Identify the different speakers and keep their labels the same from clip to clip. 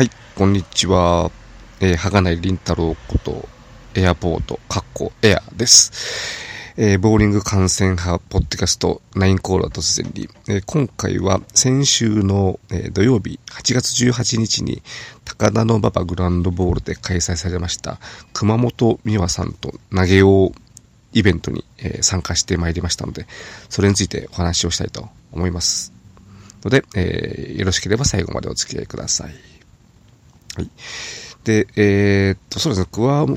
Speaker 1: はい、こんにちは。えー、はがないりんたろうこと、エアポート、カッコエアです。えー、ボーリング観戦派、ポッドキャスト、ナインコールは突然に、えー、今回は先週の、えー、土曜日、8月18日に、高田の馬場グランドボールで開催されました、熊本美和さんと投げようイベントに、えー、参加してまいりましたので、それについてお話をしたいと思います。ので、えー、よろしければ最後までお付き合いください。はい。で、えー、っと、そうですね、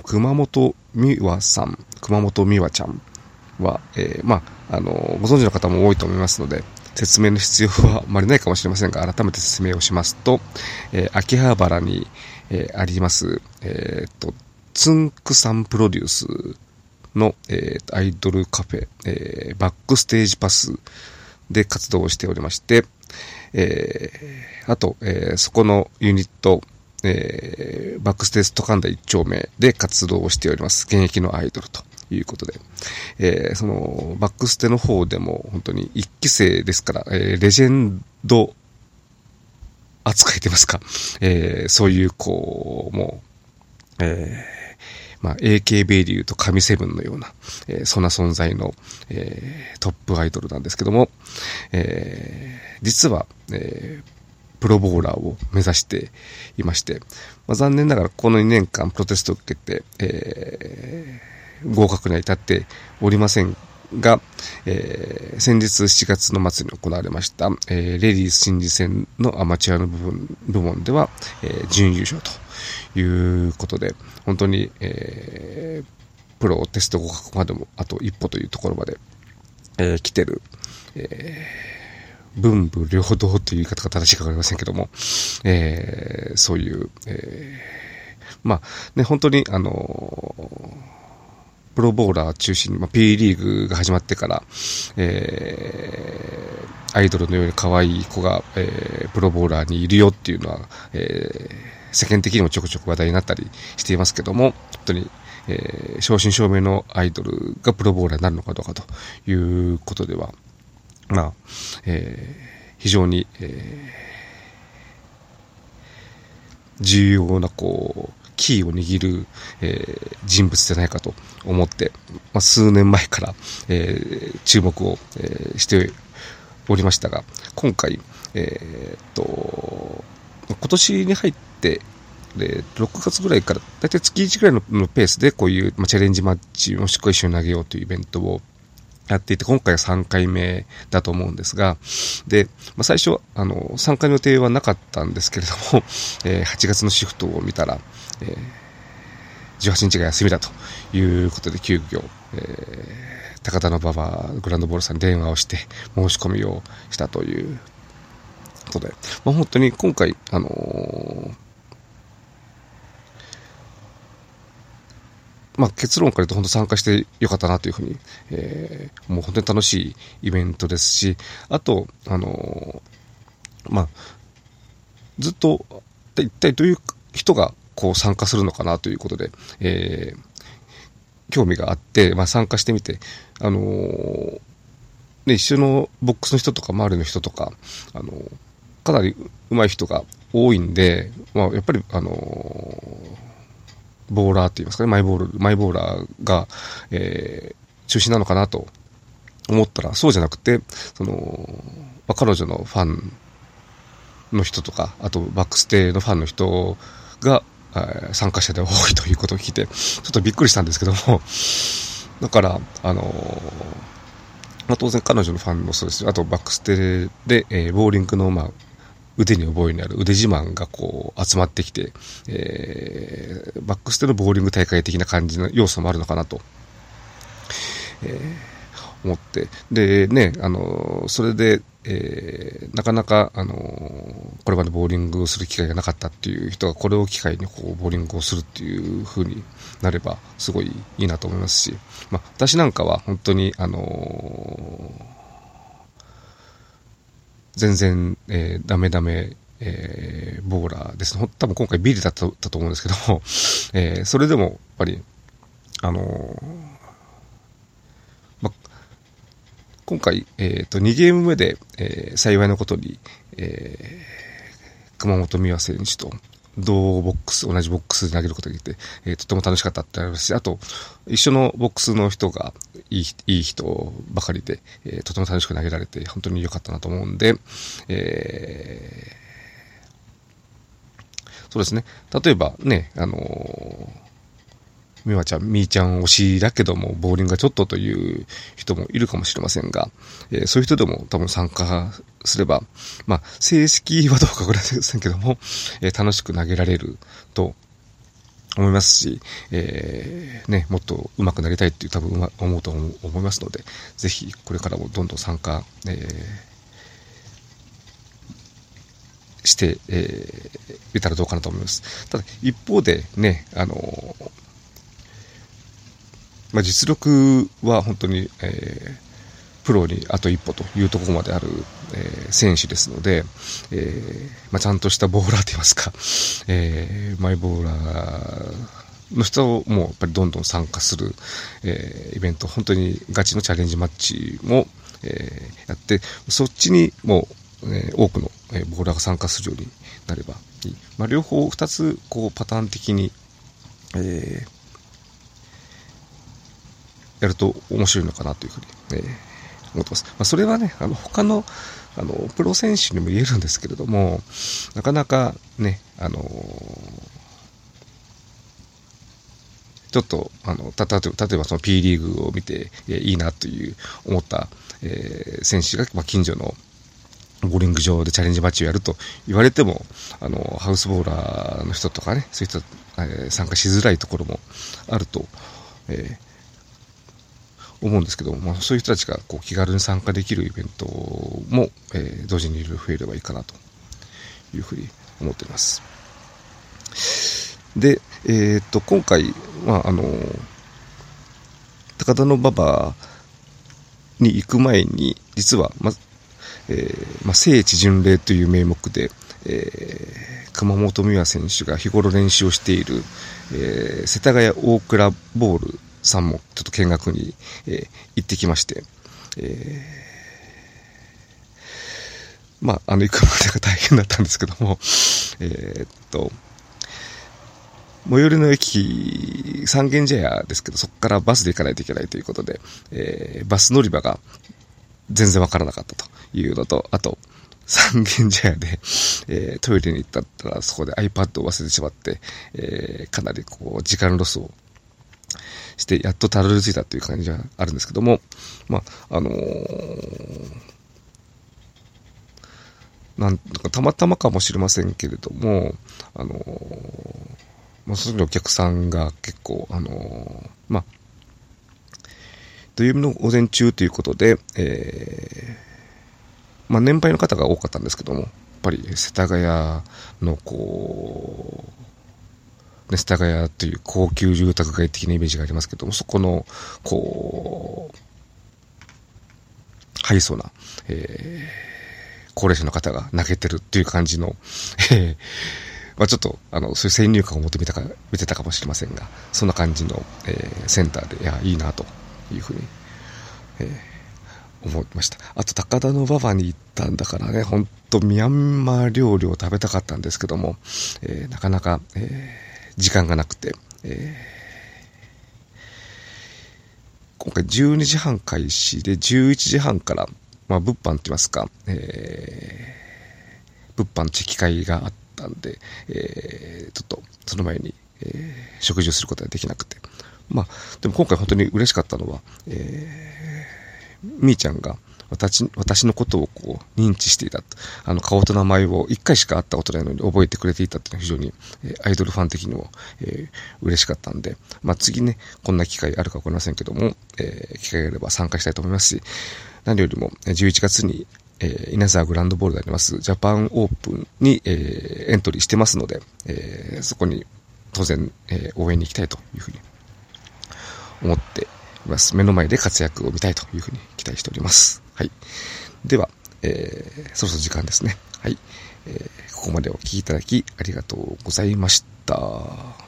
Speaker 1: 熊本美和さん、熊本美和ちゃんは、えー、まあ、あの、ご存知の方も多いと思いますので、説明の必要はあまりないかもしれませんが、改めて説明をしますと、えー、秋葉原に、えー、あります、えー、っと、つんくさんプロデュースの、えー、アイドルカフェ、えー、バックステージパスで活動をしておりまして、えー、あと、えー、そこのユニット、えー、バックステージトカンダ一丁目で活動をしております。現役のアイドルということで。えー、その、バックステの方でも本当に一期生ですから、えー、レジェンド扱いてますか。えー、そういう、こう、もう、えー、まあ、AKB で言うと神セブンのような、えー、そんな存在の、えー、トップアイドルなんですけども、えー、実は、えー、プロボーラーを目指していまして、まあ、残念ながらこの2年間プロテストを受けて、えー、合格には至っておりませんが、えー、先日7月の末に行われました、えー、レディース新次戦のアマチュアの部分部門では、えー、準優勝ということで、本当に、えー、プロテスト合格までもあと一歩というところまで、えー、来てる、えー文武両道という言い方が正しいかわかりませんけども、えー、そういう、えー、まあね、本当にあのプロボーラー中心に、まあ、P リーグが始まってから、えー、アイドルのように可愛い子が、えー、プロボーラーにいるよっていうのは、えー、世間的にもちょくちょく話題になったりしていますけども、本当に、えー、正真正銘のアイドルがプロボーラーになるのかどうかということでは、まあ、えー、非常に、えー、重要な、こう、キーを握る、えー、人物じゃないかと思って、まあ、数年前から、えー、注目を、えー、しておりましたが、今回、えー、っと、今年に入って、で、6月ぐらいから、だいたい月1ぐらいのペースでこういう、まあ、チャレンジマッチもしくは一緒に投げようというイベントをやっていて、今回は3回目だと思うんですが、で、まあ、最初、あの、参加の予定はなかったんですけれども、えー、8月のシフトを見たら、えー、18日が休みだということで、急遽、えー、高田の馬場グランドボールさんに電話をして申し込みをしたということで、まあ、本当に今回、あのーまあ、結論から言うと本当参加してよかったなというふうに、えー、もう本当に楽しいイベントですし、あと、あのー、まあ、ずっと、一体どういう人がこう参加するのかなということで、えー、興味があって、まあ、参加してみて、あのー、ね、一緒のボックスの人とか周りの人とか、あのー、かなり上手い人が多いんで、まあ、やっぱり、あのーボーラーって言いますかね、マイボール、マイボーラーが、えー、中心なのかなと思ったら、そうじゃなくて、その、まあ、彼女のファンの人とか、あとバックステのファンの人が、えー、参加者で多いということを聞いて、ちょっとびっくりしたんですけども、だから、あのー、まあ、当然彼女のファンもそうですし、あとバックステで、えー、ボーリングの、まあ、腕に覚えのある腕自慢がこう集まってきて、えー、バックステのボーリング大会的な感じの要素もあるのかなと、えー、思って。で、ね、あの、それで、えー、なかなか、あのこれまでボーリングをする機会がなかったっていう人がこれを機会にこうボーリングをするっていう風になればすごいいいなと思いますし、まあ、私なんかは本当に、あの全然、えー、ダメダメ、えー、ボーラーですね。多分今回ビリだったと思うんですけども、えー、それでも、やっぱり、あのー、ま、今回、えっ、と、2ゲーム目で、えー、幸いなことに、えー、熊本美和選手と同ボックス、同じボックスで投げることができて、えー、とても楽しかったってありますし、あと、一緒のボックスの人がいい、いい人ばかりで、えー、とても楽しく投げられて、本当に良かったなと思うんで、えー、そうですね。例えばね、あのーみわちゃん、みーちゃん推しだけども、ボーリングがちょっとという人もいるかもしれませんが、えー、そういう人でも多分参加すれば、まあ、成績はどうかわかりませんけども、えー、楽しく投げられると思いますし、えー、ね、もっと上手くなりたいっていう多分思うと思いますので、ぜひこれからもどんどん参加、えー、して、えー、たらどうかなと思います。ただ、一方でね、あのーまあ、実力は本当に、えー、プロにあと一歩というところまである、えー、選手ですので、えーまあ、ちゃんとしたボーラーといいますか、えー、マイボーラーの人もやっぱりどんどん参加する、えー、イベント、本当にガチのチャレンジマッチも、えー、やって、そっちにもう、えー、多くの、えー、ボーラーが参加するようになればいい。まあ、両方二つ、こう、パターン的に、えー、やると面白いのかなというふうに、えー、思ってます。まあ、それはね、あの、他の、あの、プロ選手にも言えるんですけれども、なかなかね、あのちょっと、あの、た、例えば、例えばその P リーグを見て、えー、いいなという思った、えー、選手が、まあ、近所のボーリング場でチャレンジマッチをやると言われても、あの、ハウスボーラーの人とかね、そういう人、えー、参加しづらいところもあると、えー思うんですけど、まあ、そういう人たちがこう気軽に参加できるイベントも、えー、同時にいろいろ増えればいいかなというふうに思っています。で、え、っと、今回、まあ、あの、高田馬場に行く前に、実は、ま、えー、まあ、聖地巡礼という名目で、えー、熊本美和選手が日頃練習をしている、えー、世田谷大倉ボールさんもちょっと見学に、えー、行ってきまして、え、まあ、あの、行くまでが大変だったんですけども、えー、っと、最寄りの駅、三軒茶屋ですけど、そこからバスで行かないといけないということで、えー、バス乗り場が全然わからなかったというのと、あと、三軒茶屋で、えー、トイレに行ったら、そこで iPad を忘れてしまって、えー、かなりこう、時間ロスをして、やっとたどり着いたっていう感じがあるんですけども、まあ、あのー、なんかたまたまかもしれませんけれども、あのー、まあ、その時お客さんが結構、あのー、まあ、土曜日の午前中ということで、えー、まあ、年配の方が多かったんですけども、やっぱり世田谷のこう、ね、世田谷という高級住宅街的なイメージがありますけども、そこの、こう、ハイソな、えー、高齢者の方が投げてるっていう感じの、えー、まあちょっと、あの、そういう先入観を持ってみたか、見てたかもしれませんが、そんな感じの、えー、センターで、いや、いいなと。いうふうに、えー、思いました。あと、高田馬場に行ったんだからね、ほんとミャンマー料理を食べたかったんですけども、えー、なかなか、えー時間がなくて、えー、今回12時半開始で11時半から、まあ、物販って言いますか、えー、物販チェキ会があったんで、えー、ちょっとその前に、えー、食事をすることができなくて。まあ、でも今回本当に嬉しかったのは、えー、みーちゃんが、私、私のことをこう、認知していた。あの、顔と名前を一回しか会ったことないのに覚えてくれていたっていうのは非常に、えー、アイドルファン的にも、えー、嬉しかったんで、まあ、次ね、こんな機会あるかわかりませんけども、えー、機会があれば参加したいと思いますし、何よりも、11月に、えー、稲沢グランドボールであります、ジャパンオープンに、えー、エントリーしてますので、えー、そこに当然、えー、応援に行きたいというふうに思っています。目の前で活躍を見たいというふうに期待しております。はい。では、えー、そろそろ時間ですね。はい。えー、ここまでお聴きいただきありがとうございました。